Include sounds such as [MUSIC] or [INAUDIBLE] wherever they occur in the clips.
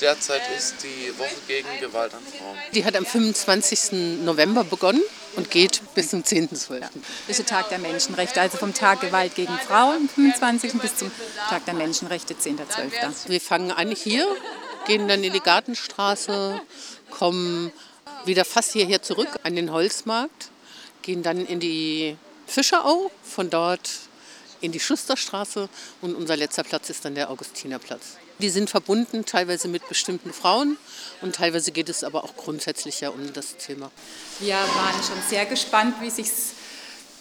Derzeit ist die Woche gegen Gewalt an Frauen. Die hat am 25. November begonnen und geht bis zum 10.12. Das ist der Tag der Menschenrechte, also vom Tag Gewalt gegen Frauen, 25. bis zum Tag der Menschenrechte, 10.12. Wir fangen an hier, gehen dann in die Gartenstraße, kommen wieder fast hierher zurück an den Holzmarkt, gehen dann in die Fischerau, von dort in die Schusterstraße und unser letzter Platz ist dann der Augustinerplatz. Die sind verbunden teilweise mit bestimmten Frauen und teilweise geht es aber auch grundsätzlich ja um das Thema. Wir waren schon sehr gespannt, wie sich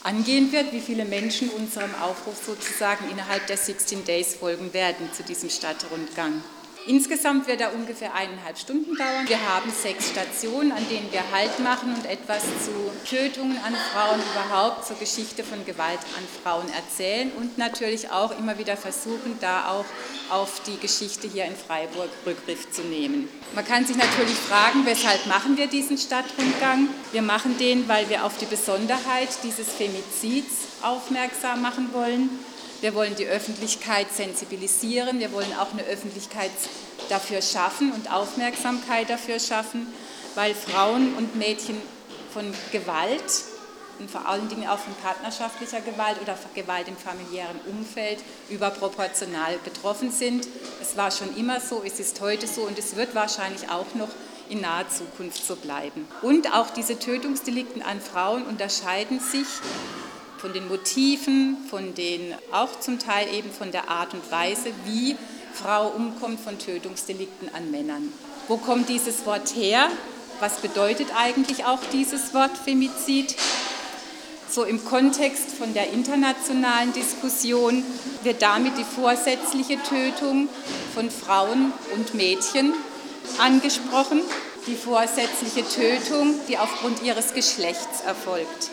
angehen wird, wie viele Menschen unserem Aufruf sozusagen innerhalb der 16 Days folgen werden zu diesem Stadtrundgang. Insgesamt wird er ungefähr eineinhalb Stunden dauern. Wir haben sechs Stationen, an denen wir Halt machen und etwas zu Tötungen an Frauen überhaupt, zur Geschichte von Gewalt an Frauen erzählen und natürlich auch immer wieder versuchen, da auch auf die Geschichte hier in Freiburg Rückgriff zu nehmen. Man kann sich natürlich fragen, weshalb machen wir diesen Stadtrundgang? Wir machen den, weil wir auf die Besonderheit dieses Femizids aufmerksam machen wollen wir wollen die Öffentlichkeit sensibilisieren. Wir wollen auch eine Öffentlichkeit dafür schaffen und Aufmerksamkeit dafür schaffen, weil Frauen und Mädchen von Gewalt und vor allen Dingen auch von partnerschaftlicher Gewalt oder Gewalt im familiären Umfeld überproportional betroffen sind. Es war schon immer so, es ist heute so und es wird wahrscheinlich auch noch in naher Zukunft so bleiben. Und auch diese Tötungsdelikten an Frauen unterscheiden sich von den Motiven, von den auch zum Teil eben von der Art und Weise, wie Frau umkommt von Tötungsdelikten an Männern. Wo kommt dieses Wort her? Was bedeutet eigentlich auch dieses Wort Femizid? So im Kontext von der internationalen Diskussion wird damit die vorsätzliche Tötung von Frauen und Mädchen angesprochen, die vorsätzliche Tötung, die aufgrund ihres Geschlechts erfolgt.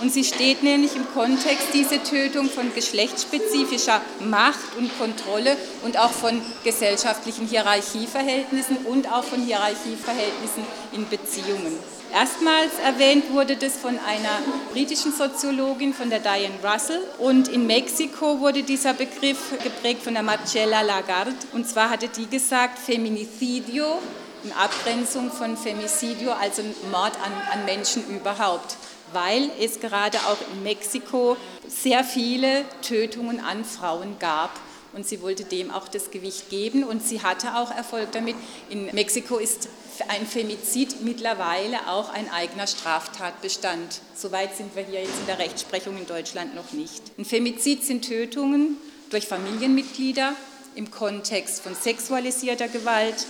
Und sie steht nämlich im Kontext dieser Tötung von geschlechtsspezifischer Macht und Kontrolle und auch von gesellschaftlichen Hierarchieverhältnissen und auch von Hierarchieverhältnissen in Beziehungen. Erstmals erwähnt wurde das von einer britischen Soziologin, von der Diane Russell. Und in Mexiko wurde dieser Begriff geprägt von der Marcella Lagarde. Und zwar hatte die gesagt, Feminicidio in Abgrenzung von Femicidio, also Mord an, an Menschen überhaupt weil es gerade auch in Mexiko sehr viele Tötungen an Frauen gab. Und sie wollte dem auch das Gewicht geben und sie hatte auch Erfolg damit. In Mexiko ist ein Femizid mittlerweile auch ein eigener Straftatbestand. Soweit sind wir hier jetzt in der Rechtsprechung in Deutschland noch nicht. Ein Femizid sind Tötungen durch Familienmitglieder im Kontext von sexualisierter Gewalt,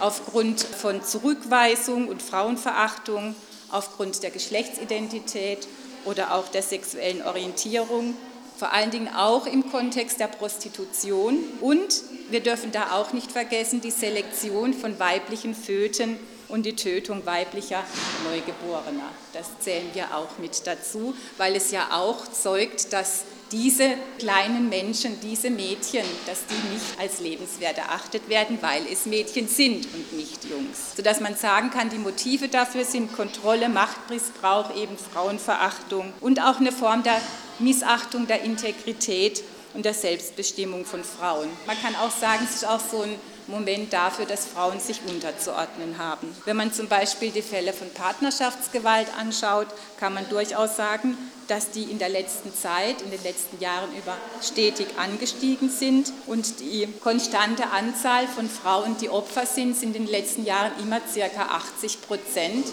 aufgrund von Zurückweisung und Frauenverachtung, aufgrund der Geschlechtsidentität oder auch der sexuellen Orientierung, vor allen Dingen auch im Kontext der Prostitution. Und wir dürfen da auch nicht vergessen die Selektion von weiblichen Föten und die Tötung weiblicher Neugeborener. Das zählen wir auch mit dazu, weil es ja auch zeugt, dass diese kleinen Menschen, diese Mädchen, dass die nicht als lebenswert erachtet werden, weil es Mädchen sind und nicht Jungs. Sodass man sagen kann, die Motive dafür sind Kontrolle, Machtmissbrauch, eben Frauenverachtung und auch eine Form der Missachtung der Integrität und der Selbstbestimmung von Frauen. Man kann auch sagen, es ist auch so ein Moment dafür, dass Frauen sich unterzuordnen haben. Wenn man zum Beispiel die Fälle von Partnerschaftsgewalt anschaut, kann man durchaus sagen, dass die in der letzten Zeit, in den letzten Jahren über stetig angestiegen sind und die konstante Anzahl von Frauen, die Opfer sind, sind in den letzten Jahren immer circa 80 Prozent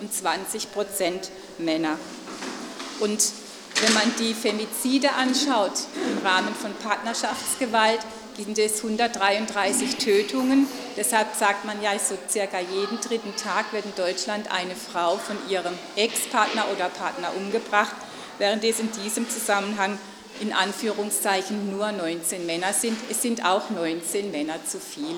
und 20 Prozent Männer. Und wenn man die Femizide anschaut im Rahmen von Partnerschaftsgewalt, sind es 133 Tötungen. Deshalb sagt man ja, so circa jeden dritten Tag wird in Deutschland eine Frau von ihrem Ex-Partner oder Partner umgebracht, während es in diesem Zusammenhang in Anführungszeichen nur 19 Männer sind. Es sind auch 19 Männer zu viel.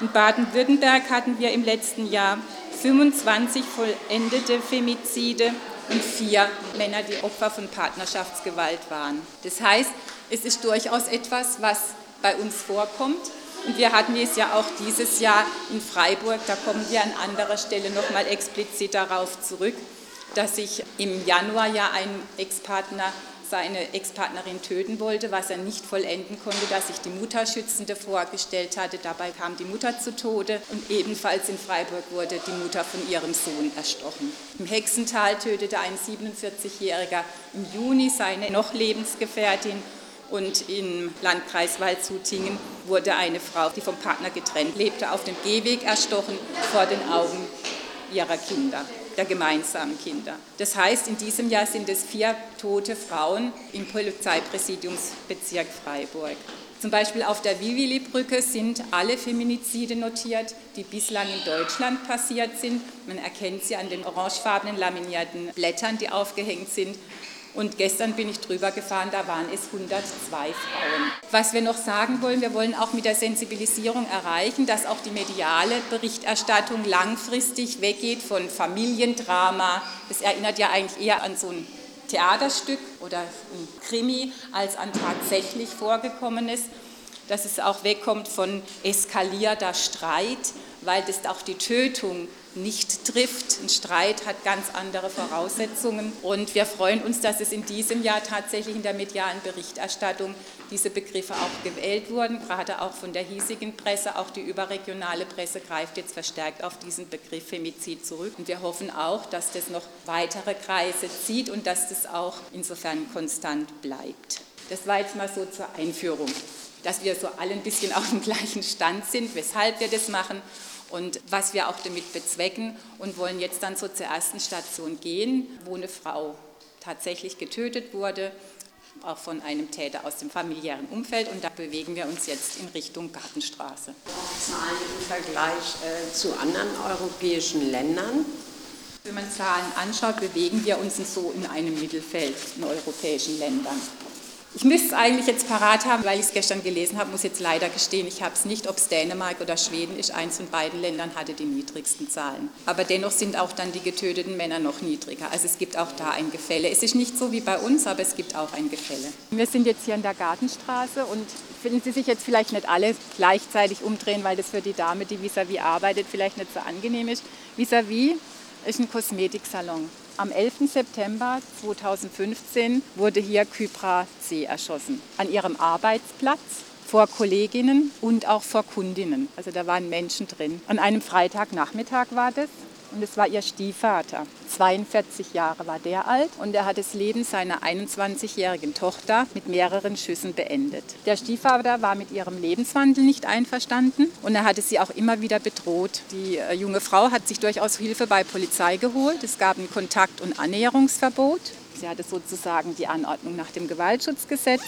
In Baden-Württemberg hatten wir im letzten Jahr 25 vollendete Femizide und vier Männer, die Opfer von Partnerschaftsgewalt waren. Das heißt, es ist durchaus etwas, was bei uns vorkommt. Und wir hatten es ja auch dieses Jahr in Freiburg, da kommen wir an anderer Stelle nochmal explizit darauf zurück, dass sich im Januar ja ein Ex-Partner seine Ex-Partnerin töten wollte, was er nicht vollenden konnte, dass sich die Mutterschützende vorgestellt hatte. Dabei kam die Mutter zu Tode und ebenfalls in Freiburg wurde die Mutter von ihrem Sohn erstochen. Im Hexental tötete ein 47-Jähriger im Juni seine noch Lebensgefährtin und im Landkreis Waldshutingen wurde eine Frau, die vom Partner getrennt lebte, auf dem Gehweg erstochen vor den Augen ihrer Kinder, der gemeinsamen Kinder. Das heißt, in diesem Jahr sind es vier tote Frauen im Polizeipräsidiumsbezirk Freiburg. Zum Beispiel auf der Vivili-Brücke sind alle Feminizide notiert, die bislang in Deutschland passiert sind. Man erkennt sie an den orangefarbenen laminierten Blättern, die aufgehängt sind. Und gestern bin ich drüber gefahren, da waren es 102 Frauen. Was wir noch sagen wollen, wir wollen auch mit der Sensibilisierung erreichen, dass auch die mediale Berichterstattung langfristig weggeht von Familiendrama. Das erinnert ja eigentlich eher an so ein Theaterstück oder ein Krimi als an tatsächlich vorgekommenes. Dass es auch wegkommt von eskalierter Streit, weil das auch die Tötung nicht trifft. Ein Streit hat ganz andere Voraussetzungen und wir freuen uns, dass es in diesem Jahr tatsächlich in der medialen Berichterstattung diese Begriffe auch gewählt wurden, gerade auch von der hiesigen Presse. Auch die überregionale Presse greift jetzt verstärkt auf diesen Begriff Femizid zurück und wir hoffen auch, dass das noch weitere Kreise zieht und dass das auch insofern konstant bleibt. Das war jetzt mal so zur Einführung, dass wir so alle ein bisschen auf dem gleichen Stand sind, weshalb wir das machen und was wir auch damit bezwecken und wollen jetzt dann so zur ersten Station gehen, wo eine Frau tatsächlich getötet wurde, auch von einem Täter aus dem familiären Umfeld. Und da bewegen wir uns jetzt in Richtung Gartenstraße. Zahlen im Vergleich äh, zu anderen europäischen Ländern? Wenn man Zahlen anschaut, bewegen wir uns so in einem Mittelfeld in europäischen Ländern. Ich müsste es eigentlich jetzt parat haben, weil ich es gestern gelesen habe, muss jetzt leider gestehen, ich habe es nicht, ob es Dänemark oder Schweden ist. Eins von beiden Ländern hatte die niedrigsten Zahlen. Aber dennoch sind auch dann die getöteten Männer noch niedriger. Also es gibt auch da ein Gefälle. Es ist nicht so wie bei uns, aber es gibt auch ein Gefälle. Wir sind jetzt hier in der Gartenstraße und finden Sie sich jetzt vielleicht nicht alle gleichzeitig umdrehen, weil das für die Dame, die vis-à-vis -vis arbeitet, vielleicht nicht so angenehm ist. Vis-à-vis -vis ist ein Kosmetiksalon. Am 11. September 2015 wurde hier Kypra C. erschossen. An ihrem Arbeitsplatz vor Kolleginnen und auch vor Kundinnen. Also da waren Menschen drin. An einem Freitagnachmittag war das und es war ihr Stiefvater. 42 Jahre war der alt und er hat das Leben seiner 21-jährigen Tochter mit mehreren Schüssen beendet. Der Stiefvater war mit ihrem Lebenswandel nicht einverstanden und er hatte sie auch immer wieder bedroht. Die äh, junge Frau hat sich durchaus Hilfe bei Polizei geholt. Es gab ein Kontakt- und Annäherungsverbot. Sie hatte sozusagen die Anordnung nach dem Gewaltschutzgesetz.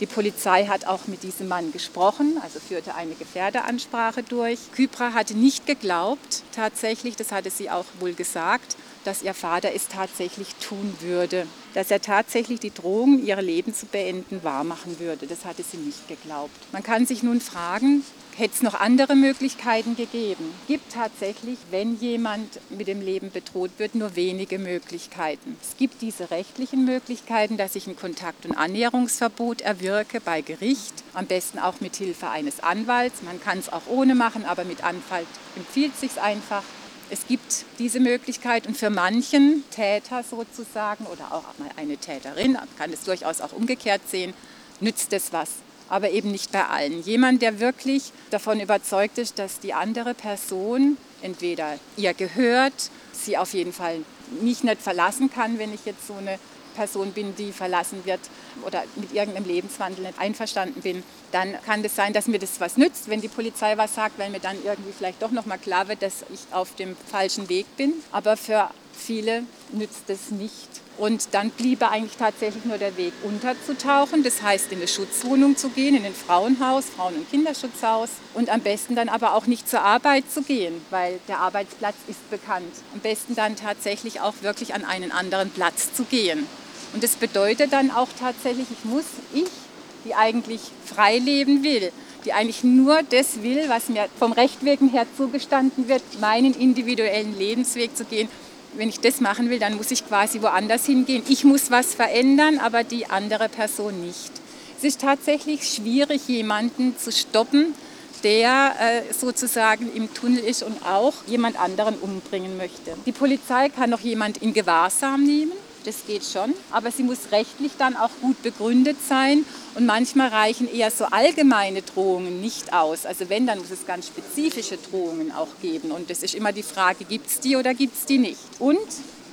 Die Polizei hat auch mit diesem Mann gesprochen, also führte eine Gefährderansprache durch. Kypra hatte nicht geglaubt, tatsächlich, das hatte sie auch wohl gesagt, dass ihr Vater es tatsächlich tun würde, dass er tatsächlich die Drohung, ihr Leben zu beenden, wahrmachen würde. Das hatte sie nicht geglaubt. Man kann sich nun fragen, hätte es noch andere Möglichkeiten gegeben? Gibt tatsächlich, wenn jemand mit dem Leben bedroht wird, nur wenige Möglichkeiten. Es gibt diese rechtlichen Möglichkeiten, dass ich ein Kontakt- und Annäherungsverbot erwirke bei Gericht, am besten auch mit Hilfe eines Anwalts. Man kann es auch ohne machen, aber mit Anwalt empfiehlt sich einfach. Es gibt diese Möglichkeit und für manchen Täter sozusagen oder auch mal eine Täterin, kann es durchaus auch umgekehrt sehen, nützt es was. Aber eben nicht bei allen. Jemand, der wirklich davon überzeugt ist, dass die andere Person entweder ihr gehört, sie auf jeden Fall mich nicht verlassen kann, wenn ich jetzt so eine Person bin, die verlassen wird oder mit irgendeinem Lebenswandel nicht einverstanden bin, dann kann das sein, dass mir das was nützt, wenn die Polizei was sagt, weil mir dann irgendwie vielleicht doch noch mal klar wird, dass ich auf dem falschen Weg bin. Aber für viele nützt es nicht. Und dann bliebe eigentlich tatsächlich nur der Weg unterzutauchen, das heißt in eine Schutzwohnung zu gehen, in ein Frauenhaus, Frauen- und Kinderschutzhaus und am besten dann aber auch nicht zur Arbeit zu gehen, weil der Arbeitsplatz ist bekannt. Am besten dann tatsächlich auch wirklich an einen anderen Platz zu gehen. Und das bedeutet dann auch tatsächlich, ich muss, ich, die eigentlich frei leben will, die eigentlich nur das will, was mir vom Recht wegen her zugestanden wird, meinen individuellen Lebensweg zu gehen. Wenn ich das machen will, dann muss ich quasi woanders hingehen. Ich muss was verändern, aber die andere Person nicht. Es ist tatsächlich schwierig, jemanden zu stoppen, der äh, sozusagen im Tunnel ist und auch jemand anderen umbringen möchte. Die Polizei kann noch jemand in Gewahrsam nehmen das geht schon, aber sie muss rechtlich dann auch gut begründet sein und manchmal reichen eher so allgemeine Drohungen nicht aus. Also wenn, dann muss es ganz spezifische Drohungen auch geben und das ist immer die Frage, gibt es die oder gibt es die nicht. Und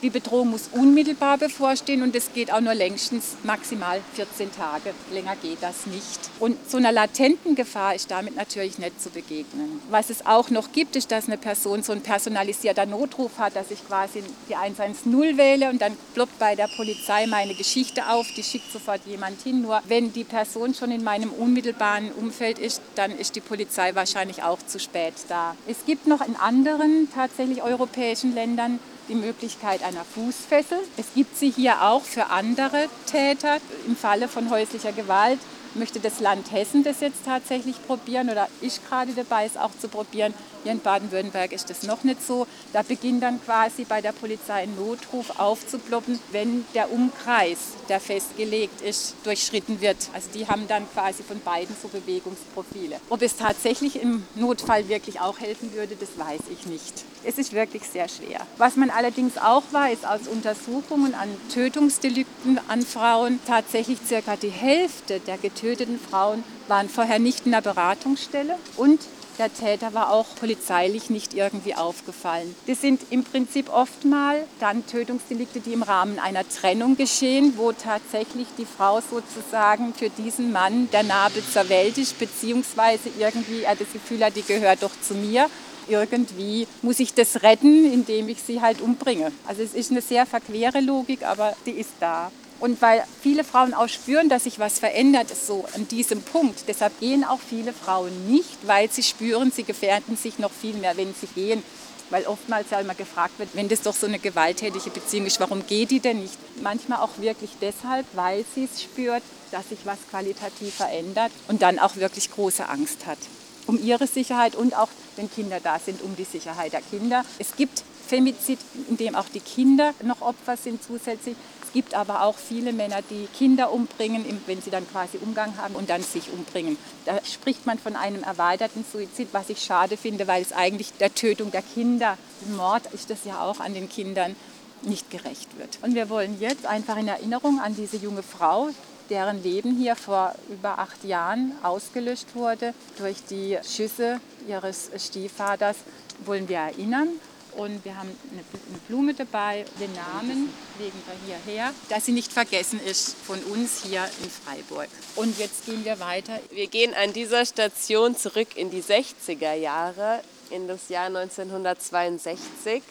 die Bedrohung muss unmittelbar bevorstehen und es geht auch nur längstens maximal 14 Tage. Länger geht das nicht. Und so einer latenten Gefahr ist damit natürlich nicht zu begegnen. Was es auch noch gibt, ist, dass eine Person so ein personalisierter Notruf hat, dass ich quasi die 110 wähle und dann ploppt bei der Polizei meine Geschichte auf, die schickt sofort jemand hin. Nur wenn die Person schon in meinem unmittelbaren Umfeld ist, dann ist die Polizei wahrscheinlich auch zu spät da. Es gibt noch in anderen tatsächlich europäischen Ländern die Möglichkeit einer Fußfessel. Es gibt sie hier auch für andere Täter im Falle von häuslicher Gewalt möchte das Land Hessen das jetzt tatsächlich probieren oder ich gerade dabei, es auch zu probieren. Hier in Baden-Württemberg ist das noch nicht so. Da beginnt dann quasi bei der Polizei ein Notruf aufzuploppen, wenn der Umkreis, der festgelegt ist, durchschritten wird. Also die haben dann quasi von beiden so Bewegungsprofile. Ob es tatsächlich im Notfall wirklich auch helfen würde, das weiß ich nicht. Es ist wirklich sehr schwer. Was man allerdings auch weiß aus Untersuchungen an Tötungsdelikten an Frauen, tatsächlich circa die Hälfte der getöteten Frauen waren vorher nicht in der Beratungsstelle und der Täter war auch polizeilich nicht irgendwie aufgefallen. Das sind im Prinzip oftmal dann Tötungsdelikte, die im Rahmen einer Trennung geschehen, wo tatsächlich die Frau sozusagen für diesen Mann der Nabel zur Welt ist, beziehungsweise irgendwie er das Gefühl hat, die gehört doch zu mir irgendwie muss ich das retten, indem ich sie halt umbringe. Also es ist eine sehr verquere Logik, aber die ist da. Und weil viele Frauen auch spüren, dass sich was verändert, so an diesem Punkt. Deshalb gehen auch viele Frauen nicht, weil sie spüren, sie gefährden sich noch viel mehr, wenn sie gehen. Weil oftmals ja immer gefragt wird, wenn das doch so eine gewalttätige Beziehung ist, warum geht die denn nicht? Manchmal auch wirklich deshalb, weil sie es spürt, dass sich was qualitativ verändert und dann auch wirklich große Angst hat. Um ihre Sicherheit und auch, wenn Kinder da sind, um die Sicherheit der Kinder. Es gibt Femizid, in dem auch die Kinder noch Opfer sind zusätzlich. Es gibt aber auch viele Männer, die Kinder umbringen, wenn sie dann quasi Umgang haben und dann sich umbringen. Da spricht man von einem erweiterten Suizid, was ich schade finde, weil es eigentlich der Tötung der Kinder, Mord ist das ja auch an den Kindern, nicht gerecht wird. Und wir wollen jetzt einfach in Erinnerung an diese junge Frau, deren Leben hier vor über acht Jahren ausgelöscht wurde durch die Schüsse ihres Stiefvaters, wollen wir erinnern und wir haben eine Blume dabei, den Namen legen wir hierher, dass sie nicht vergessen ist von uns hier in Freiburg. Und jetzt gehen wir weiter. Wir gehen an dieser Station zurück in die 60er Jahre, in das Jahr 1962.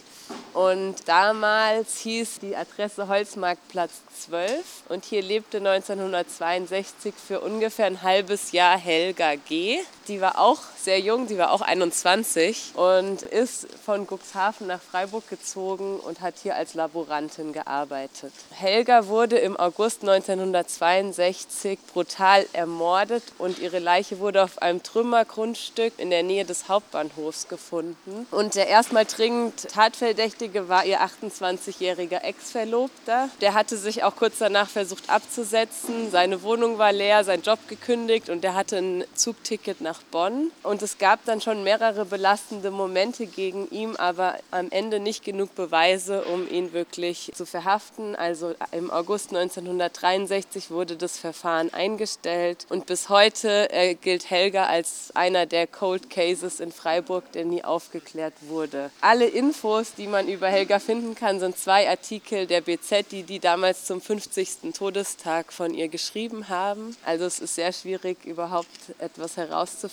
Und damals hieß die Adresse Holzmarktplatz 12 und hier lebte 1962 für ungefähr ein halbes Jahr Helga G. Die war auch sehr jung, die war auch 21 und ist von Cuxhaven nach Freiburg gezogen und hat hier als Laborantin gearbeitet. Helga wurde im August 1962 brutal ermordet und ihre Leiche wurde auf einem Trümmergrundstück in der Nähe des Hauptbahnhofs gefunden. Und der erstmal dringend Tatverdächtige war ihr 28-jähriger Ex-Verlobter. Der hatte sich auch kurz danach versucht abzusetzen. Seine Wohnung war leer, sein Job gekündigt und er hatte ein Zugticket nach Bonn. Und es gab dann schon mehrere belastende Momente gegen ihn, aber am Ende nicht genug Beweise, um ihn wirklich zu verhaften. Also im August 1963 wurde das Verfahren eingestellt und bis heute äh, gilt Helga als einer der Cold Cases in Freiburg, der nie aufgeklärt wurde. Alle Infos, die man über Helga finden kann, sind zwei Artikel der BZ, die die damals zum 50. Todestag von ihr geschrieben haben. Also es ist sehr schwierig, überhaupt etwas herauszufinden.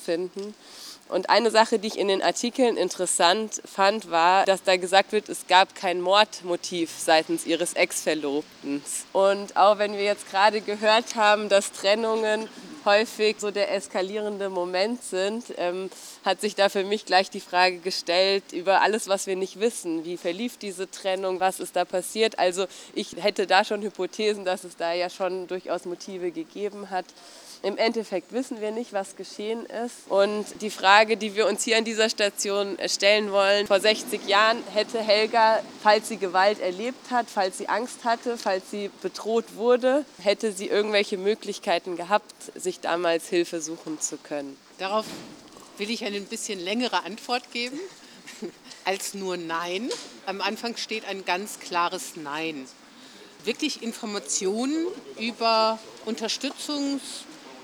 Und eine Sache, die ich in den Artikeln interessant fand, war, dass da gesagt wird, es gab kein Mordmotiv seitens ihres Ex-Verlobten. Und auch wenn wir jetzt gerade gehört haben, dass Trennungen häufig so der eskalierende Moment sind, ähm, hat sich da für mich gleich die Frage gestellt über alles, was wir nicht wissen. Wie verlief diese Trennung? Was ist da passiert? Also ich hätte da schon Hypothesen, dass es da ja schon durchaus Motive gegeben hat. Im Endeffekt wissen wir nicht, was geschehen ist. Und die Frage, die wir uns hier an dieser Station stellen wollen, vor 60 Jahren hätte Helga, falls sie Gewalt erlebt hat, falls sie Angst hatte, falls sie bedroht wurde, hätte sie irgendwelche Möglichkeiten gehabt, sich damals Hilfe suchen zu können. Darauf will ich eine ein bisschen längere Antwort geben [LAUGHS] als nur Nein. Am Anfang steht ein ganz klares Nein. wirklich Informationen über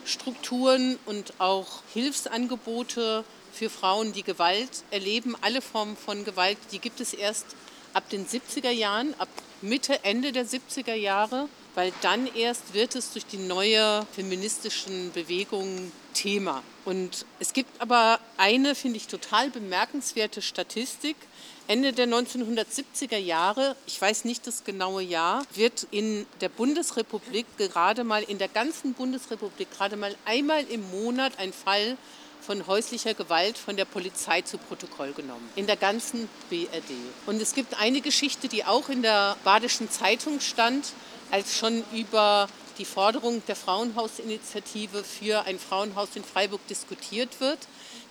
Unterstützungsstrukturen und auch Hilfsangebote für Frauen, die Gewalt erleben. Alle Formen von Gewalt, die gibt es erst ab den 70er Jahren, ab Mitte, Ende der 70er Jahre, weil dann erst wird es durch die neue feministischen Bewegungen Thema. Und es gibt aber eine, finde ich, total bemerkenswerte Statistik. Ende der 1970er Jahre, ich weiß nicht das genaue Jahr, wird in der Bundesrepublik gerade mal, in der ganzen Bundesrepublik gerade mal einmal im Monat ein Fall von häuslicher Gewalt von der Polizei zu Protokoll genommen. In der ganzen BRD. Und es gibt eine Geschichte, die auch in der Badischen Zeitung stand, als schon über die Forderung der Frauenhausinitiative für ein Frauenhaus in Freiburg diskutiert wird.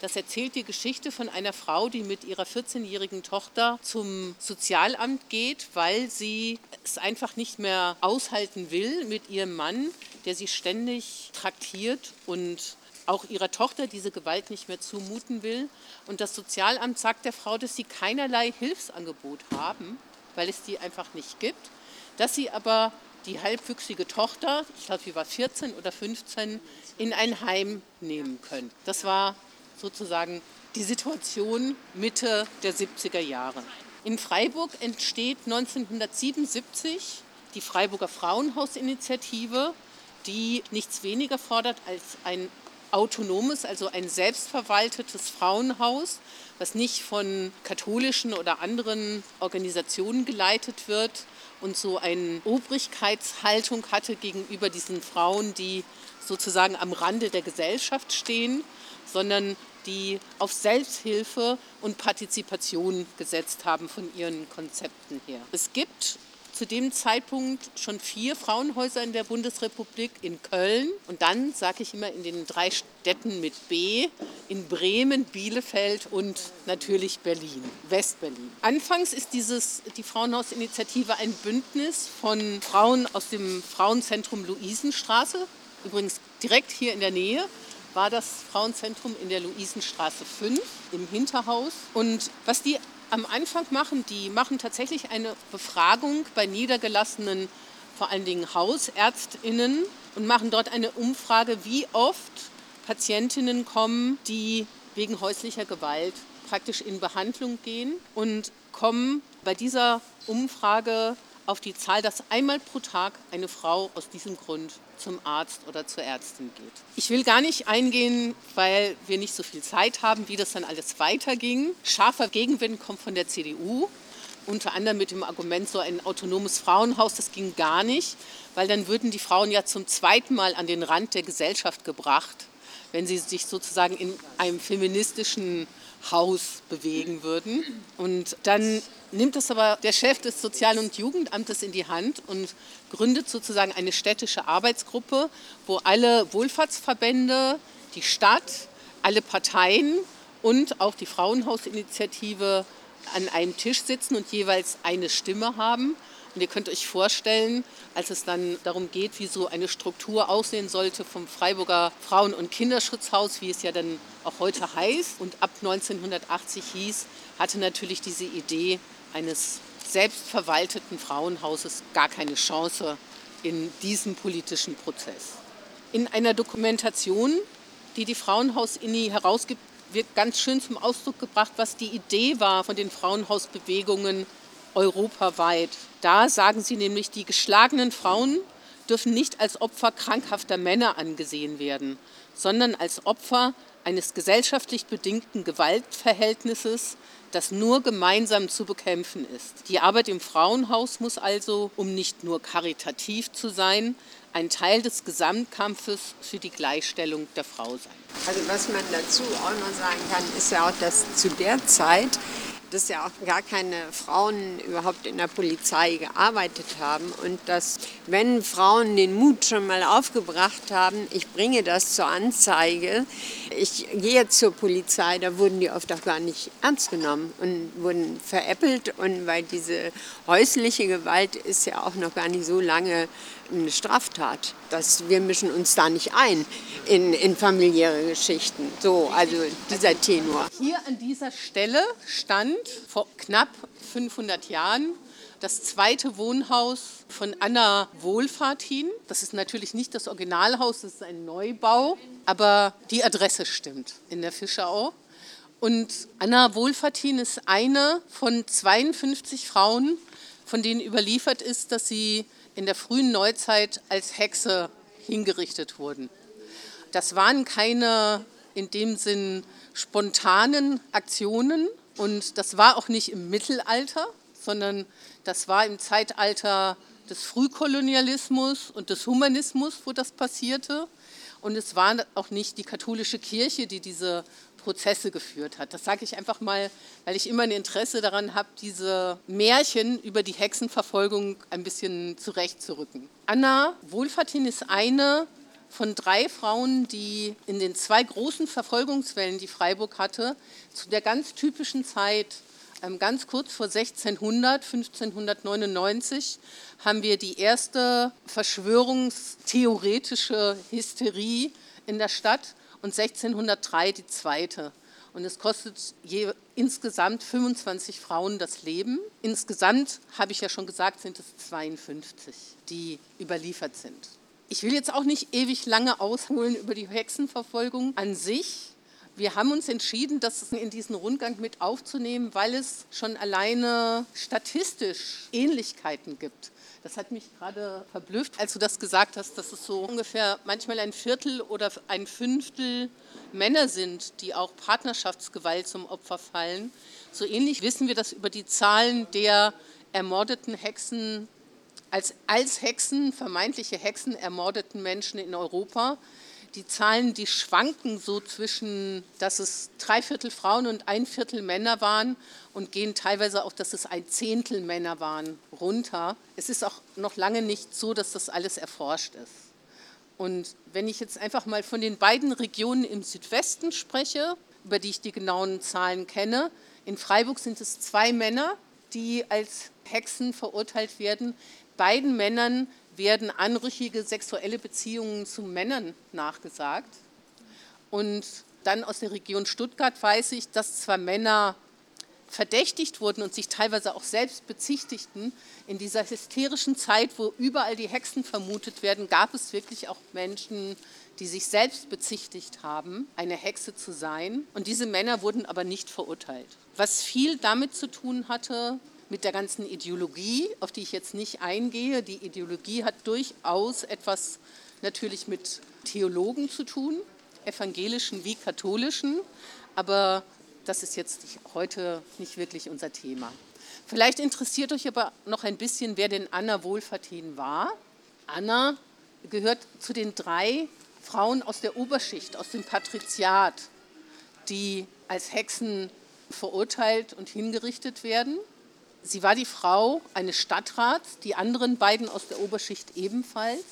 Das erzählt die Geschichte von einer Frau, die mit ihrer 14-jährigen Tochter zum Sozialamt geht, weil sie es einfach nicht mehr aushalten will mit ihrem Mann, der sie ständig traktiert und auch ihrer Tochter diese Gewalt nicht mehr zumuten will. Und das Sozialamt sagt der Frau, dass sie keinerlei Hilfsangebot haben, weil es die einfach nicht gibt, dass sie aber die halbwüchsige Tochter, ich glaube, sie war 14 oder 15, in ein Heim nehmen können. Das war sozusagen die Situation Mitte der 70er Jahre. In Freiburg entsteht 1977 die Freiburger Frauenhausinitiative, die nichts weniger fordert als ein autonomes, also ein selbstverwaltetes Frauenhaus, was nicht von katholischen oder anderen Organisationen geleitet wird und so eine Obrigkeitshaltung hatte gegenüber diesen Frauen, die sozusagen am Rande der Gesellschaft stehen, sondern die auf Selbsthilfe und Partizipation gesetzt haben von ihren Konzepten her. Es gibt zu dem Zeitpunkt schon vier Frauenhäuser in der Bundesrepublik in Köln und dann, sage ich immer, in den drei Städten mit B, in Bremen, Bielefeld und natürlich Berlin, Westberlin. Anfangs ist dieses, die Frauenhausinitiative ein Bündnis von Frauen aus dem Frauenzentrum Luisenstraße, übrigens direkt hier in der Nähe war das Frauenzentrum in der Luisenstraße 5 im Hinterhaus. Und was die am Anfang machen, die machen tatsächlich eine Befragung bei niedergelassenen, vor allen Dingen Hausärztinnen und machen dort eine Umfrage, wie oft Patientinnen kommen, die wegen häuslicher Gewalt praktisch in Behandlung gehen und kommen bei dieser Umfrage auf die Zahl, dass einmal pro Tag eine Frau aus diesem Grund zum Arzt oder zur Ärztin geht. Ich will gar nicht eingehen, weil wir nicht so viel Zeit haben, wie das dann alles weiterging. Scharfer Gegenwind kommt von der CDU, unter anderem mit dem Argument, so ein autonomes Frauenhaus, das ging gar nicht, weil dann würden die Frauen ja zum zweiten Mal an den Rand der Gesellschaft gebracht, wenn sie sich sozusagen in einem feministischen Haus bewegen würden. Und dann nimmt das aber der Chef des Sozial- und Jugendamtes in die Hand und gründet sozusagen eine städtische Arbeitsgruppe, wo alle Wohlfahrtsverbände, die Stadt, alle Parteien und auch die Frauenhausinitiative an einem Tisch sitzen und jeweils eine Stimme haben. Und ihr könnt euch vorstellen, als es dann darum geht, wie so eine Struktur aussehen sollte vom Freiburger Frauen- und Kinderschutzhaus, wie es ja dann auch heute heißt und ab 1980 hieß, hatte natürlich diese Idee eines selbstverwalteten Frauenhauses gar keine Chance in diesem politischen Prozess. In einer Dokumentation, die die Frauenhaus-INI herausgibt, wird ganz schön zum Ausdruck gebracht, was die Idee war von den Frauenhausbewegungen europaweit. Da sagen sie nämlich, die geschlagenen Frauen dürfen nicht als Opfer krankhafter Männer angesehen werden, sondern als Opfer eines gesellschaftlich bedingten Gewaltverhältnisses, das nur gemeinsam zu bekämpfen ist. Die Arbeit im Frauenhaus muss also, um nicht nur karitativ zu sein, ein Teil des Gesamtkampfes für die Gleichstellung der Frau sein. Also was man dazu auch noch sagen kann, ist ja auch, dass zu der Zeit dass ja auch gar keine Frauen überhaupt in der Polizei gearbeitet haben. Und dass, wenn Frauen den Mut schon mal aufgebracht haben, ich bringe das zur Anzeige, ich gehe zur Polizei, da wurden die oft auch gar nicht ernst genommen und wurden veräppelt. Und weil diese häusliche Gewalt ist ja auch noch gar nicht so lange eine Straftat. Das, wir mischen uns da nicht ein in, in familiäre Geschichten. So, also dieser Tenor. Hier an dieser Stelle stand vor knapp 500 Jahren das zweite Wohnhaus von Anna Wohlfahrtin. Das ist natürlich nicht das Originalhaus, das ist ein Neubau, aber die Adresse stimmt in der Fischerau. Und Anna Wohlfahrtin ist eine von 52 Frauen, von denen überliefert ist, dass sie in der frühen Neuzeit als Hexe hingerichtet wurden. Das waren keine in dem Sinn spontanen Aktionen und das war auch nicht im Mittelalter, sondern das war im Zeitalter des Frühkolonialismus und des Humanismus, wo das passierte. Und es war auch nicht die katholische Kirche, die diese Prozesse geführt hat. Das sage ich einfach mal, weil ich immer ein Interesse daran habe, diese Märchen über die Hexenverfolgung ein bisschen zurechtzurücken. Anna Wohlfahrtin ist eine von drei Frauen, die in den zwei großen Verfolgungswellen, die Freiburg hatte, zu der ganz typischen Zeit, ähm, ganz kurz vor 1600, 1599, haben wir die erste verschwörungstheoretische Hysterie in der Stadt und 1603 die zweite. Und es kostet je, insgesamt 25 Frauen das Leben. Insgesamt, habe ich ja schon gesagt, sind es 52, die überliefert sind. Ich will jetzt auch nicht ewig lange ausholen über die Hexenverfolgung an sich. Wir haben uns entschieden, das in diesen Rundgang mit aufzunehmen, weil es schon alleine statistisch Ähnlichkeiten gibt. Das hat mich gerade verblüfft, als du das gesagt hast, dass es so ungefähr manchmal ein Viertel oder ein Fünftel Männer sind, die auch Partnerschaftsgewalt zum Opfer fallen. So ähnlich wissen wir das über die Zahlen der ermordeten Hexen als, als Hexen, vermeintliche Hexen ermordeten Menschen in Europa. Die Zahlen, die schwanken so zwischen, dass es drei Viertel Frauen und ein Viertel Männer waren und gehen teilweise auch, dass es ein Zehntel Männer waren, runter. Es ist auch noch lange nicht so, dass das alles erforscht ist. Und wenn ich jetzt einfach mal von den beiden Regionen im Südwesten spreche, über die ich die genauen Zahlen kenne, in Freiburg sind es zwei Männer, die als Hexen verurteilt werden beiden Männern werden anrüchige sexuelle Beziehungen zu Männern nachgesagt. Und dann aus der Region Stuttgart weiß ich, dass zwar Männer verdächtigt wurden und sich teilweise auch selbst bezichtigten, in dieser hysterischen Zeit, wo überall die Hexen vermutet werden, gab es wirklich auch Menschen, die sich selbst bezichtigt haben, eine Hexe zu sein. Und diese Männer wurden aber nicht verurteilt. Was viel damit zu tun hatte, mit der ganzen Ideologie, auf die ich jetzt nicht eingehe. Die Ideologie hat durchaus etwas natürlich mit Theologen zu tun, evangelischen wie katholischen, aber das ist jetzt heute nicht wirklich unser Thema. Vielleicht interessiert euch aber noch ein bisschen, wer denn Anna Wohlfahrtin war. Anna gehört zu den drei Frauen aus der Oberschicht, aus dem Patriziat, die als Hexen verurteilt und hingerichtet werden. Sie war die Frau eines Stadtrats, die anderen beiden aus der Oberschicht ebenfalls.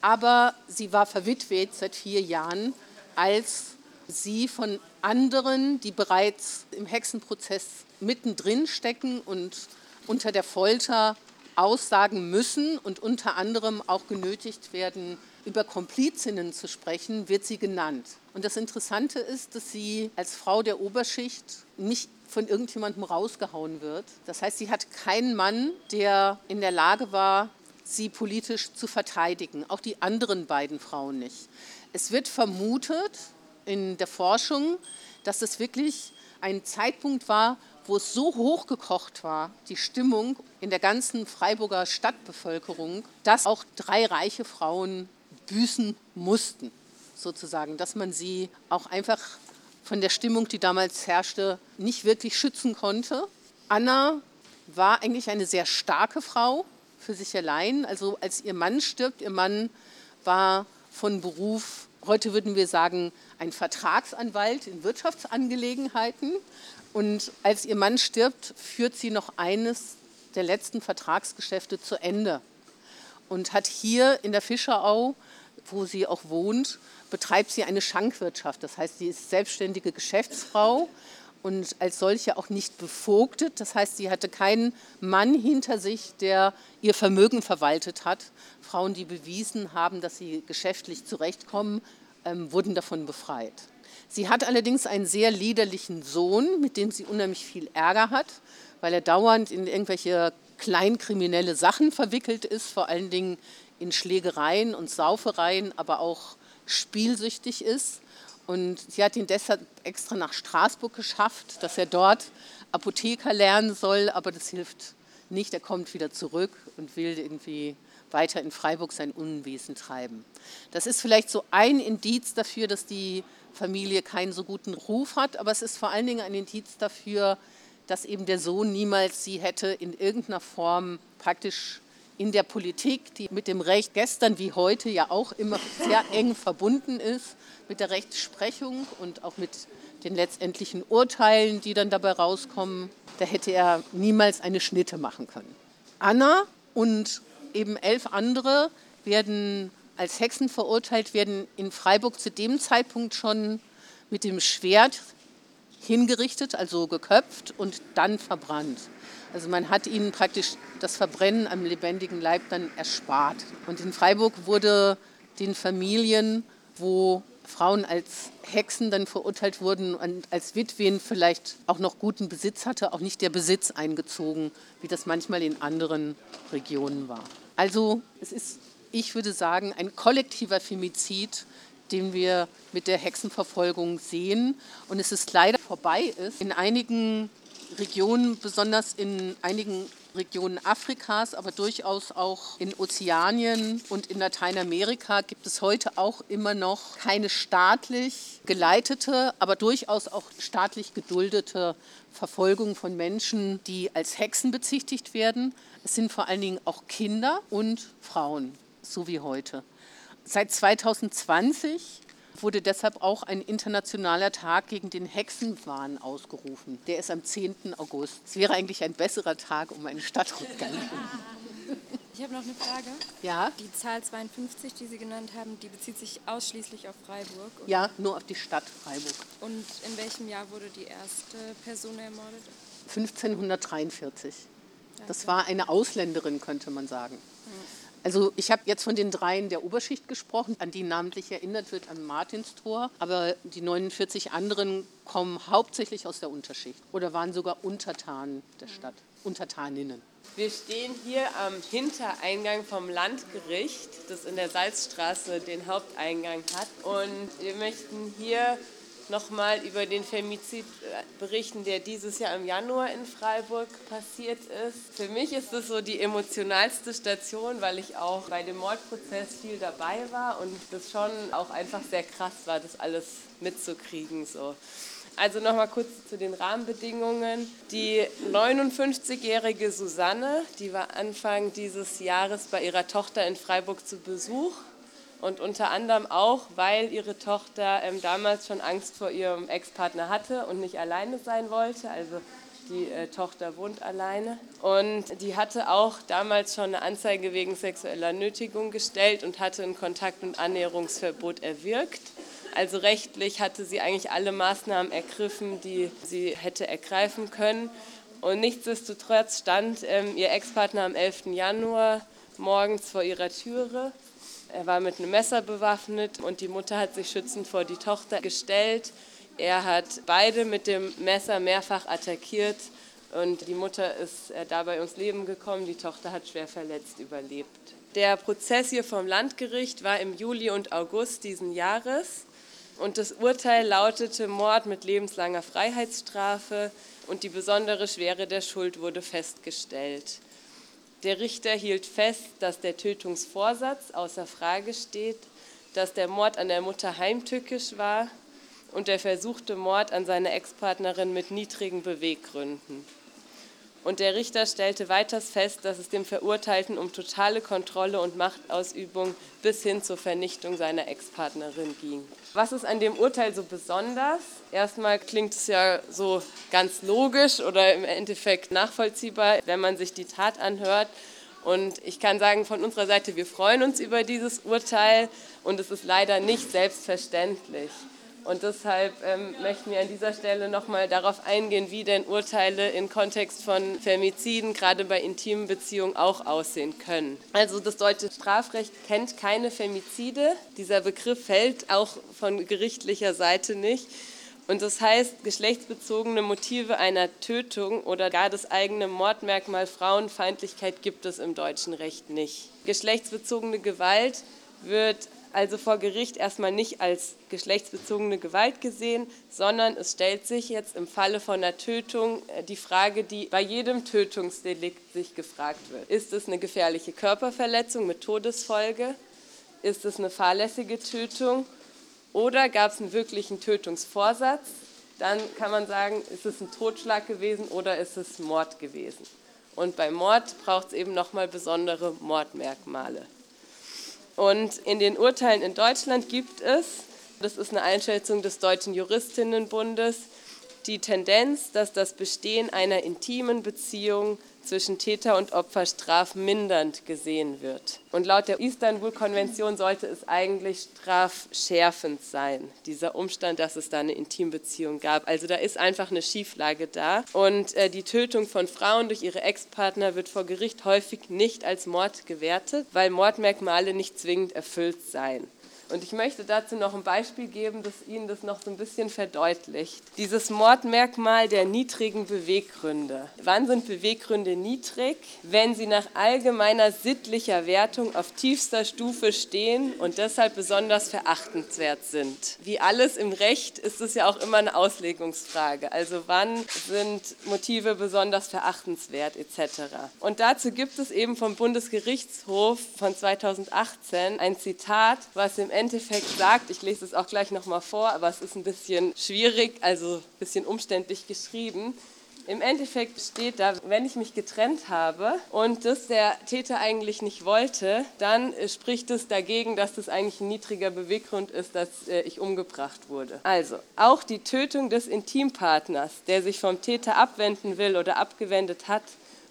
Aber sie war verwitwet seit vier Jahren, als sie von anderen, die bereits im Hexenprozess mittendrin stecken und unter der Folter aussagen müssen und unter anderem auch genötigt werden, über Komplizinnen zu sprechen, wird sie genannt. Und das Interessante ist, dass sie als Frau der Oberschicht nicht von irgendjemandem rausgehauen wird. Das heißt, sie hat keinen Mann, der in der Lage war, sie politisch zu verteidigen. Auch die anderen beiden Frauen nicht. Es wird vermutet in der Forschung, dass es wirklich ein Zeitpunkt war, wo es so hochgekocht war, die Stimmung in der ganzen Freiburger Stadtbevölkerung, dass auch drei reiche Frauen büßen mussten, sozusagen, dass man sie auch einfach von der Stimmung, die damals herrschte, nicht wirklich schützen konnte. Anna war eigentlich eine sehr starke Frau für sich allein. Also als ihr Mann stirbt, ihr Mann war von Beruf, heute würden wir sagen, ein Vertragsanwalt in Wirtschaftsangelegenheiten. Und als ihr Mann stirbt, führt sie noch eines der letzten Vertragsgeschäfte zu Ende und hat hier in der Fischerau, wo sie auch wohnt, betreibt sie eine Schankwirtschaft. Das heißt, sie ist selbstständige Geschäftsfrau und als solche auch nicht bevogtet. Das heißt, sie hatte keinen Mann hinter sich, der ihr Vermögen verwaltet hat. Frauen, die bewiesen haben, dass sie geschäftlich zurechtkommen, ähm, wurden davon befreit. Sie hat allerdings einen sehr liederlichen Sohn, mit dem sie unheimlich viel Ärger hat, weil er dauernd in irgendwelche kleinkriminelle Sachen verwickelt ist, vor allen Dingen in Schlägereien und Saufereien, aber auch spielsüchtig ist. Und sie hat ihn deshalb extra nach Straßburg geschafft, dass er dort Apotheker lernen soll, aber das hilft nicht. Er kommt wieder zurück und will irgendwie weiter in Freiburg sein Unwesen treiben. Das ist vielleicht so ein Indiz dafür, dass die Familie keinen so guten Ruf hat, aber es ist vor allen Dingen ein Indiz dafür, dass eben der Sohn niemals sie hätte in irgendeiner Form praktisch in der Politik, die mit dem Recht gestern wie heute ja auch immer sehr eng verbunden ist, mit der Rechtsprechung und auch mit den letztendlichen Urteilen, die dann dabei rauskommen, da hätte er niemals eine Schnitte machen können. Anna und eben elf andere werden als Hexen verurteilt, werden in Freiburg zu dem Zeitpunkt schon mit dem Schwert hingerichtet, also geköpft und dann verbrannt. Also man hat ihnen praktisch das Verbrennen am lebendigen Leib dann erspart. Und in Freiburg wurde den Familien, wo Frauen als Hexen dann verurteilt wurden und als Witwen vielleicht auch noch guten Besitz hatte, auch nicht der Besitz eingezogen, wie das manchmal in anderen Regionen war. Also es ist, ich würde sagen, ein kollektiver Femizid, den wir mit der Hexenverfolgung sehen. Und es ist leider vorbei ist. In einigen Regionen, besonders in einigen Regionen Afrikas, aber durchaus auch in Ozeanien und in Lateinamerika gibt es heute auch immer noch keine staatlich geleitete, aber durchaus auch staatlich geduldete Verfolgung von Menschen, die als Hexen bezichtigt werden. Es sind vor allen Dingen auch Kinder und Frauen, so wie heute. Seit 2020 wurde deshalb auch ein internationaler Tag gegen den Hexenwahn ausgerufen. Der ist am 10. August. Es wäre eigentlich ein besserer Tag, um einen Stadtrundgang zu machen. Ich habe noch eine Frage. Ja? Die Zahl 52, die Sie genannt haben, die bezieht sich ausschließlich auf Freiburg? Oder? Ja, nur auf die Stadt Freiburg. Und in welchem Jahr wurde die erste Person ermordet? 1543. Das war eine Ausländerin, könnte man sagen. Also ich habe jetzt von den dreien der Oberschicht gesprochen, an die namentlich erinnert wird am Martinstor, aber die 49 anderen kommen hauptsächlich aus der Unterschicht oder waren sogar Untertanen der Stadt, Untertaninnen. Wir stehen hier am Hintereingang vom Landgericht, das in der Salzstraße den Haupteingang hat. Und wir möchten hier nochmal über den Femizid berichten, der dieses Jahr im Januar in Freiburg passiert ist. Für mich ist das so die emotionalste Station, weil ich auch bei dem Mordprozess viel dabei war und das schon auch einfach sehr krass war, das alles mitzukriegen. So. Also nochmal kurz zu den Rahmenbedingungen. Die 59-jährige Susanne, die war Anfang dieses Jahres bei ihrer Tochter in Freiburg zu Besuch und unter anderem auch, weil ihre Tochter ähm, damals schon Angst vor ihrem Ex-Partner hatte und nicht alleine sein wollte. Also die äh, Tochter wohnt alleine. Und die hatte auch damals schon eine Anzeige wegen sexueller Nötigung gestellt und hatte ein Kontakt- und Annäherungsverbot erwirkt. Also rechtlich hatte sie eigentlich alle Maßnahmen ergriffen, die sie hätte ergreifen können. Und nichtsdestotrotz stand ähm, ihr Ex-Partner am 11. Januar morgens vor ihrer Türe er war mit einem Messer bewaffnet und die Mutter hat sich schützend vor die Tochter gestellt. Er hat beide mit dem Messer mehrfach attackiert und die Mutter ist äh, dabei ums Leben gekommen. Die Tochter hat schwer verletzt überlebt. Der Prozess hier vom Landgericht war im Juli und August diesen Jahres und das Urteil lautete Mord mit lebenslanger Freiheitsstrafe und die besondere Schwere der Schuld wurde festgestellt. Der Richter hielt fest, dass der Tötungsvorsatz außer Frage steht, dass der Mord an der Mutter heimtückisch war und der versuchte Mord an seiner Ex-Partnerin mit niedrigen Beweggründen. Und der Richter stellte weiters fest, dass es dem Verurteilten um totale Kontrolle und Machtausübung bis hin zur Vernichtung seiner Ex-Partnerin ging. Was ist an dem Urteil so besonders? Erstmal klingt es ja so ganz logisch oder im Endeffekt nachvollziehbar, wenn man sich die Tat anhört. Und ich kann sagen, von unserer Seite, wir freuen uns über dieses Urteil und es ist leider nicht selbstverständlich. Und deshalb ähm, möchten wir an dieser Stelle nochmal darauf eingehen, wie denn Urteile im Kontext von Femiziden, gerade bei intimen Beziehungen, auch aussehen können. Also das deutsche Strafrecht kennt keine Femizide. Dieser Begriff fällt auch von gerichtlicher Seite nicht. Und das heißt, geschlechtsbezogene Motive einer Tötung oder gar das eigene Mordmerkmal Frauenfeindlichkeit gibt es im deutschen Recht nicht. Geschlechtsbezogene Gewalt wird also vor Gericht erstmal nicht als geschlechtsbezogene Gewalt gesehen, sondern es stellt sich jetzt im Falle von einer Tötung äh, die Frage, die bei jedem Tötungsdelikt sich gefragt wird. Ist es eine gefährliche Körperverletzung mit Todesfolge? Ist es eine fahrlässige Tötung? Oder gab es einen wirklichen Tötungsvorsatz? Dann kann man sagen, ist es ein Totschlag gewesen oder ist es Mord gewesen? Und bei Mord braucht es eben nochmal besondere Mordmerkmale. Und in den Urteilen in Deutschland gibt es, das ist eine Einschätzung des Deutschen Juristinnenbundes, die Tendenz, dass das Bestehen einer intimen Beziehung zwischen Täter und Opfer strafmindernd gesehen wird. Und laut der Istanbul-Konvention sollte es eigentlich strafschärfend sein, dieser Umstand, dass es da eine Intimbeziehung gab. Also da ist einfach eine Schieflage da. Und äh, die Tötung von Frauen durch ihre Ex-Partner wird vor Gericht häufig nicht als Mord gewertet, weil Mordmerkmale nicht zwingend erfüllt seien. Und ich möchte dazu noch ein Beispiel geben, das Ihnen das noch so ein bisschen verdeutlicht. Dieses Mordmerkmal der niedrigen Beweggründe. Wann sind Beweggründe niedrig? Wenn sie nach allgemeiner sittlicher Wertung auf tiefster Stufe stehen und deshalb besonders verachtenswert sind. Wie alles im Recht ist es ja auch immer eine Auslegungsfrage. Also wann sind Motive besonders verachtenswert etc. Und dazu gibt es eben vom Bundesgerichtshof von 2018 ein Zitat, was im Endeffekt sagt, ich lese es auch gleich nochmal vor, aber es ist ein bisschen schwierig, also ein bisschen umständlich geschrieben. Im Endeffekt steht da, wenn ich mich getrennt habe und das der Täter eigentlich nicht wollte, dann spricht es dagegen, dass das eigentlich ein niedriger Beweggrund ist, dass äh, ich umgebracht wurde. Also, auch die Tötung des Intimpartners, der sich vom Täter abwenden will oder abgewendet hat,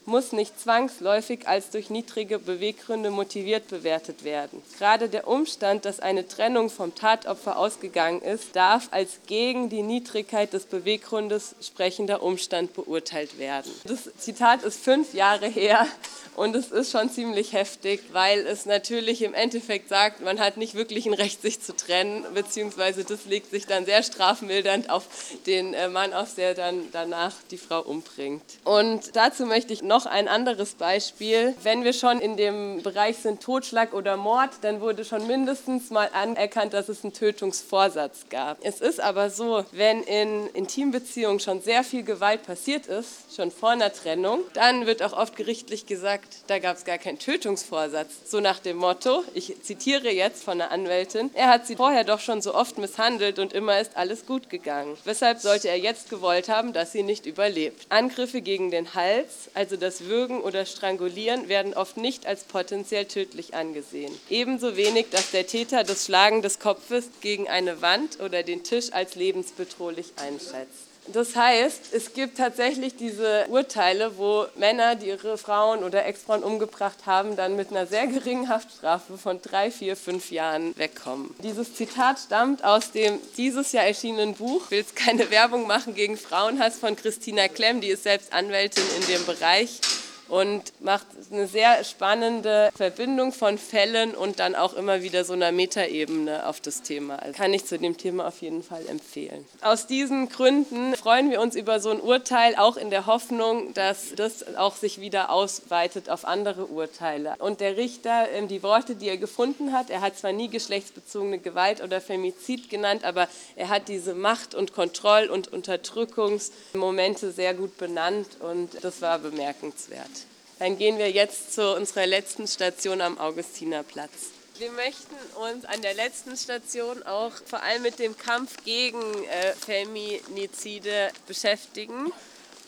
muss nicht zwangsläufig als durch niedrige Beweggründe motiviert bewertet werden. Gerade der Umstand, dass eine Trennung vom Tatopfer ausgegangen ist, darf als gegen die Niedrigkeit des Beweggrundes sprechender Umstand beurteilt werden. Das Zitat ist fünf Jahre her und es ist schon ziemlich heftig, weil es natürlich im Endeffekt sagt, man hat nicht wirklich ein Recht, sich zu trennen, beziehungsweise das legt sich dann sehr strafmildernd auf den äh, Mann aus, der dann danach die Frau umbringt. Und dazu möchte ich noch ein anderes Beispiel. Wenn wir schon in dem Bereich sind Totschlag oder Mord, dann wurde schon mindestens mal anerkannt, dass es einen Tötungsvorsatz gab. Es ist aber so, wenn in Intimbeziehungen schon sehr viel Gewalt passiert ist, schon vor einer Trennung, dann wird auch oft gerichtlich gesagt, da gab es gar keinen Tötungsvorsatz. So nach dem Motto, ich zitiere jetzt von einer Anwältin, er hat sie vorher doch schon so oft misshandelt und immer ist alles gut gegangen. Weshalb sollte er jetzt gewollt haben, dass sie nicht überlebt? Angriffe gegen den Hals, also das Würgen oder Strangulieren werden oft nicht als potenziell tödlich angesehen. Ebenso wenig, dass der Täter das Schlagen des Kopfes gegen eine Wand oder den Tisch als lebensbedrohlich einschätzt. Das heißt, es gibt tatsächlich diese Urteile, wo Männer, die ihre Frauen oder Ex-Frauen umgebracht haben, dann mit einer sehr geringen Haftstrafe von drei, vier, fünf Jahren wegkommen. Dieses Zitat stammt aus dem dieses Jahr erschienenen Buch, ich will jetzt keine Werbung machen gegen Frauenhass von Christina Klemm, die ist selbst Anwältin in dem Bereich und macht eine sehr spannende Verbindung von Fällen und dann auch immer wieder so einer Metaebene auf das Thema. Also kann ich zu dem Thema auf jeden Fall empfehlen. Aus diesen Gründen freuen wir uns über so ein Urteil, auch in der Hoffnung, dass das auch sich wieder ausweitet auf andere Urteile. Und der Richter, ähm, die Worte, die er gefunden hat, er hat zwar nie geschlechtsbezogene Gewalt oder Femizid genannt, aber er hat diese Macht- und Kontroll- und Unterdrückungsmomente sehr gut benannt und das war bemerkenswert. Dann gehen wir jetzt zu unserer letzten Station am Augustinerplatz. Wir möchten uns an der letzten Station auch vor allem mit dem Kampf gegen äh, Feminizide beschäftigen.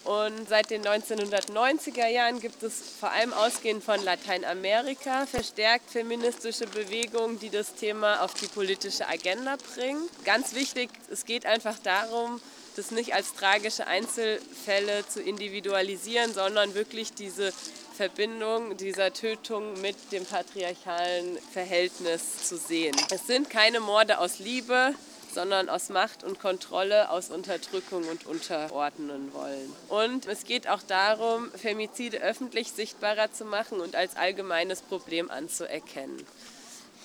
Und seit den 1990er Jahren gibt es vor allem ausgehend von Lateinamerika verstärkt feministische Bewegungen, die das Thema auf die politische Agenda bringen. Ganz wichtig, es geht einfach darum, das nicht als tragische Einzelfälle zu individualisieren, sondern wirklich diese Verbindung dieser Tötung mit dem patriarchalen Verhältnis zu sehen. Es sind keine Morde aus Liebe, sondern aus Macht und Kontrolle, aus Unterdrückung und Unterordnen wollen. Und es geht auch darum, Femizide öffentlich sichtbarer zu machen und als allgemeines Problem anzuerkennen.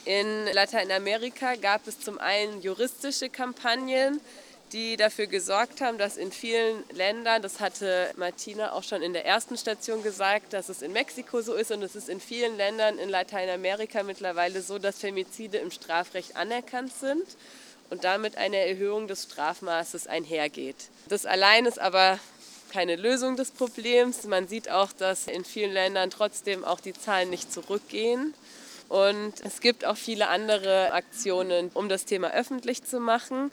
In Lateinamerika gab es zum einen juristische Kampagnen, die dafür gesorgt haben, dass in vielen Ländern, das hatte Martina auch schon in der ersten Station gesagt, dass es in Mexiko so ist und es ist in vielen Ländern in Lateinamerika mittlerweile so, dass Femizide im Strafrecht anerkannt sind und damit eine Erhöhung des Strafmaßes einhergeht. Das allein ist aber keine Lösung des Problems. Man sieht auch, dass in vielen Ländern trotzdem auch die Zahlen nicht zurückgehen. Und es gibt auch viele andere Aktionen, um das Thema öffentlich zu machen.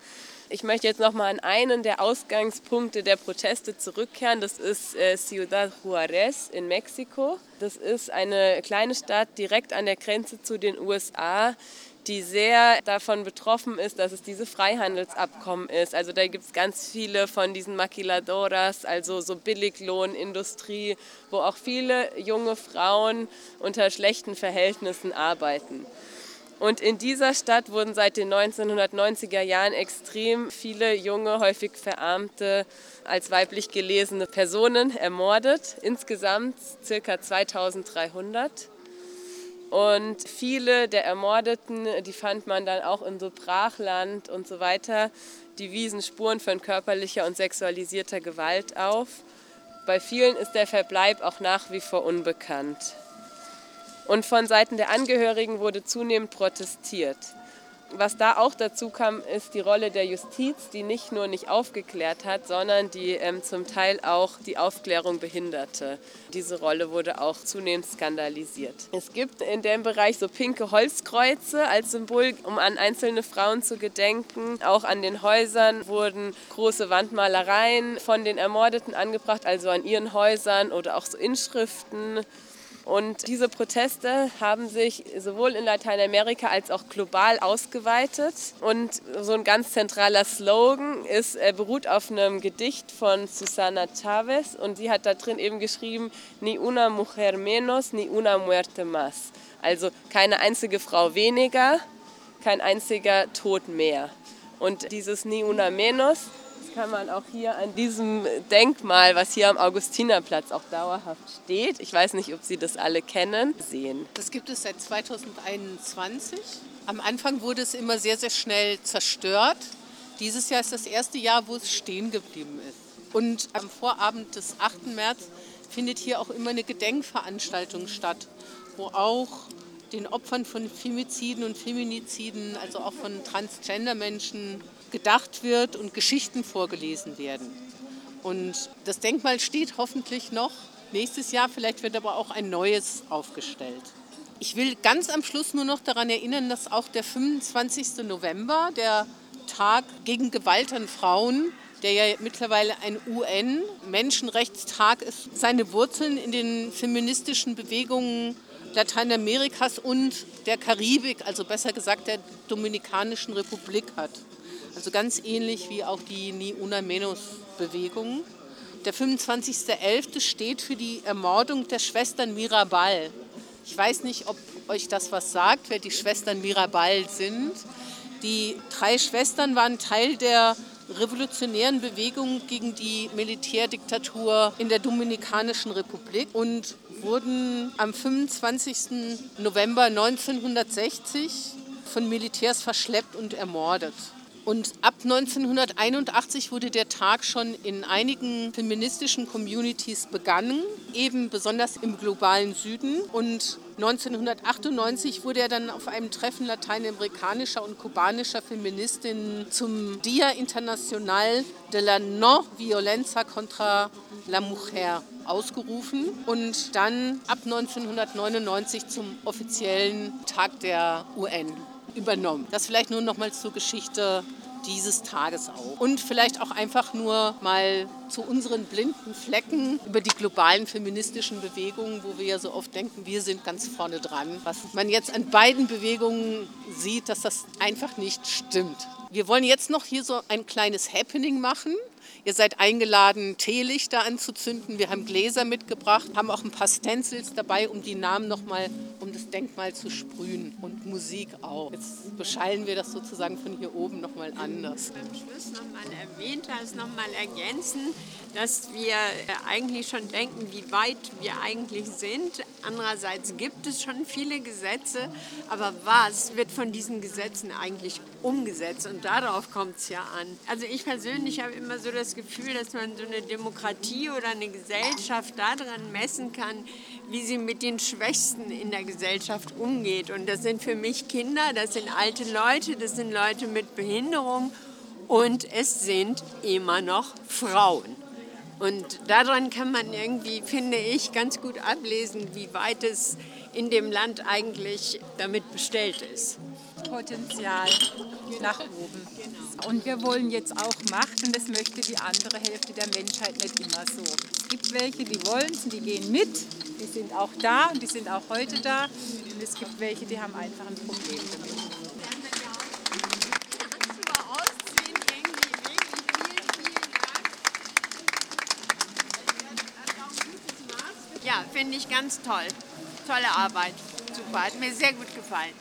Ich möchte jetzt noch mal an einen der Ausgangspunkte der Proteste zurückkehren. Das ist äh, Ciudad Juárez in Mexiko. Das ist eine kleine Stadt direkt an der Grenze zu den USA, die sehr davon betroffen ist, dass es diese Freihandelsabkommen ist. Also da gibt es ganz viele von diesen Maquiladoras, also so Billiglohnindustrie, wo auch viele junge Frauen unter schlechten Verhältnissen arbeiten. Und in dieser Stadt wurden seit den 1990er Jahren extrem viele junge, häufig verarmte, als weiblich gelesene Personen ermordet. Insgesamt circa 2300. Und viele der Ermordeten, die fand man dann auch in so Brachland und so weiter, die wiesen Spuren von körperlicher und sexualisierter Gewalt auf. Bei vielen ist der Verbleib auch nach wie vor unbekannt. Und von Seiten der Angehörigen wurde zunehmend protestiert. Was da auch dazu kam, ist die Rolle der Justiz, die nicht nur nicht aufgeklärt hat, sondern die ähm, zum Teil auch die Aufklärung behinderte. Diese Rolle wurde auch zunehmend skandalisiert. Es gibt in dem Bereich so pinke Holzkreuze als Symbol, um an einzelne Frauen zu gedenken. Auch an den Häusern wurden große Wandmalereien von den Ermordeten angebracht, also an ihren Häusern oder auch so Inschriften. Und diese Proteste haben sich sowohl in Lateinamerika als auch global ausgeweitet. Und so ein ganz zentraler Slogan ist, er beruht auf einem Gedicht von Susana Chavez und sie hat da drin eben geschrieben, ni una mujer menos, ni una muerte más. Also keine einzige Frau weniger, kein einziger Tod mehr. Und dieses ni una menos kann man auch hier an diesem Denkmal, was hier am Augustinerplatz auch dauerhaft steht, ich weiß nicht, ob Sie das alle kennen, sehen. Das gibt es seit 2021. Am Anfang wurde es immer sehr, sehr schnell zerstört. Dieses Jahr ist das erste Jahr, wo es stehen geblieben ist. Und am Vorabend des 8. März findet hier auch immer eine Gedenkveranstaltung statt, wo auch den Opfern von Femiziden und Feminiziden, also auch von Transgender-Menschen, gedacht wird und Geschichten vorgelesen werden. Und das Denkmal steht hoffentlich noch nächstes Jahr, vielleicht wird aber auch ein neues aufgestellt. Ich will ganz am Schluss nur noch daran erinnern, dass auch der 25. November, der Tag gegen Gewalt an Frauen, der ja mittlerweile ein UN-Menschenrechtstag ist, seine Wurzeln in den feministischen Bewegungen Lateinamerikas und der Karibik, also besser gesagt der Dominikanischen Republik hat. Also ganz ähnlich wie auch die Ni Una Menos Bewegung. Der 25.11. steht für die Ermordung der Schwestern Mirabal. Ich weiß nicht, ob euch das was sagt, wer die Schwestern Mirabal sind. Die drei Schwestern waren Teil der revolutionären Bewegung gegen die Militärdiktatur in der Dominikanischen Republik und wurden am 25. November 1960 von Militärs verschleppt und ermordet. Und ab 1981 wurde der Tag schon in einigen feministischen Communities begangen, eben besonders im globalen Süden. Und 1998 wurde er dann auf einem Treffen lateinamerikanischer und kubanischer Feministinnen zum Dia Internacional de la No Violencia contra la Mujer ausgerufen und dann ab 1999 zum offiziellen Tag der UN übernommen. Das vielleicht nur noch mal zur Geschichte dieses Tages auch. Und vielleicht auch einfach nur mal zu unseren blinden Flecken über die globalen feministischen Bewegungen, wo wir ja so oft denken, wir sind ganz vorne dran. Was man jetzt an beiden Bewegungen sieht, dass das einfach nicht stimmt. Wir wollen jetzt noch hier so ein kleines Happening machen. Ihr seid eingeladen, Teelichter anzuzünden. Wir haben Gläser mitgebracht, haben auch ein paar Stencils dabei, um die Namen nochmal um das Denkmal zu sprühen und Musik auch. Jetzt beschallen wir das sozusagen von hier oben nochmal anders. Am Schluss nochmal erwähnt hast, nochmal ergänzen, dass wir eigentlich schon denken, wie weit wir eigentlich sind. Andererseits gibt es schon viele Gesetze, aber was wird von diesen Gesetzen eigentlich umgesetzt? Und darauf kommt es ja an. Also ich persönlich habe immer so das Gefühl, dass man so eine Demokratie oder eine Gesellschaft daran messen kann, wie sie mit den Schwächsten in der Gesellschaft umgeht. Und das sind für mich Kinder, das sind alte Leute, das sind Leute mit Behinderung und es sind immer noch Frauen. Und daran kann man irgendwie, finde ich, ganz gut ablesen, wie weit es in dem Land eigentlich damit bestellt ist. Potenzial nach oben. Und wir wollen jetzt auch Macht und das möchte die andere Hälfte der Menschheit nicht immer so. Es gibt welche, die wollen es und die gehen mit, die sind auch da und die sind auch heute da. Und es gibt welche, die haben einfach ein Problem damit. Ja, finde ich ganz toll. Tolle Arbeit. Super, hat mir sehr gut gefallen.